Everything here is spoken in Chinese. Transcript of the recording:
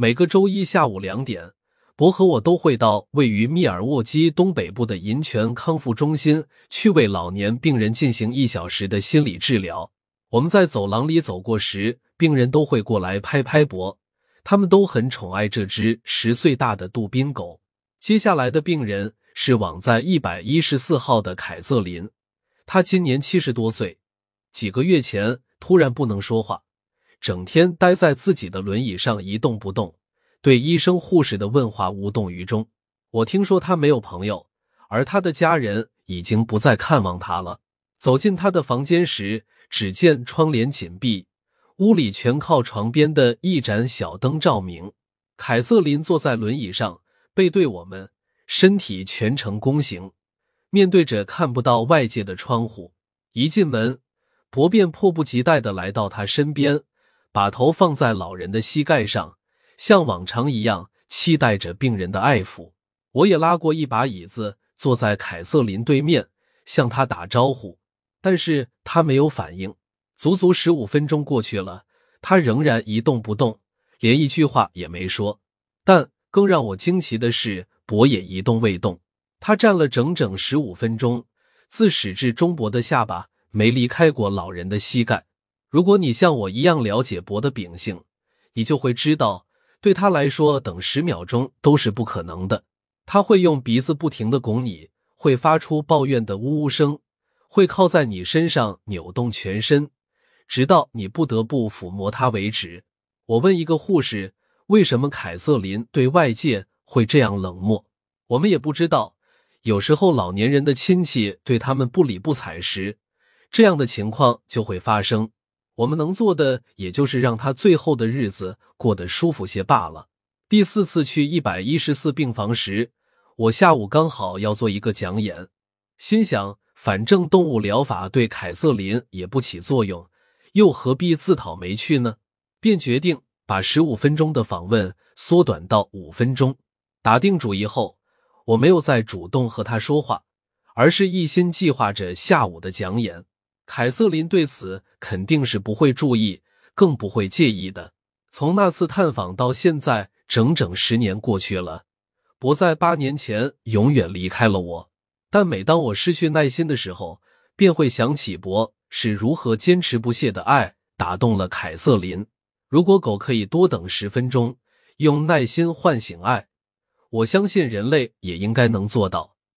每个周一下午两点，博和我都会到位于密尔沃基东北部的银泉康复中心去为老年病人进行一小时的心理治疗。我们在走廊里走过时，病人都会过来拍拍博，他们都很宠爱这只十岁大的杜宾狗。接下来的病人是网在一百一十四号的凯瑟琳，她今年七十多岁，几个月前突然不能说话。整天待在自己的轮椅上一动不动，对医生护士的问话无动于衷。我听说他没有朋友，而他的家人已经不再看望他了。走进他的房间时，只见窗帘紧闭，屋里全靠床边的一盏小灯照明。凯瑟琳坐在轮椅上，背对我们，身体全程弓形，面对着看不到外界的窗户。一进门，博便迫不及待的来到他身边。把头放在老人的膝盖上，像往常一样期待着病人的爱抚。我也拉过一把椅子，坐在凯瑟琳对面，向他打招呼，但是他没有反应。足足十五分钟过去了，他仍然一动不动，连一句话也没说。但更让我惊奇的是，博也一动未动。他站了整整十五分钟，自始至终，博的下巴没离开过老人的膝盖。如果你像我一样了解博的秉性，你就会知道，对他来说，等十秒钟都是不可能的。他会用鼻子不停的拱你，会发出抱怨的呜呜声，会靠在你身上扭动全身，直到你不得不抚摸他为止。我问一个护士，为什么凯瑟琳对外界会这样冷漠？我们也不知道。有时候老年人的亲戚对他们不理不睬时，这样的情况就会发生。我们能做的，也就是让他最后的日子过得舒服些罢了。第四次去一百一十四病房时，我下午刚好要做一个讲演，心想反正动物疗法对凯瑟琳也不起作用，又何必自讨没趣呢？便决定把十五分钟的访问缩短到五分钟。打定主意后，我没有再主动和他说话，而是一心计划着下午的讲演。凯瑟琳对此肯定是不会注意，更不会介意的。从那次探访到现在，整整十年过去了。博在八年前永远离开了我，但每当我失去耐心的时候，便会想起博是如何坚持不懈的爱打动了凯瑟琳。如果狗可以多等十分钟，用耐心唤醒爱，我相信人类也应该能做到。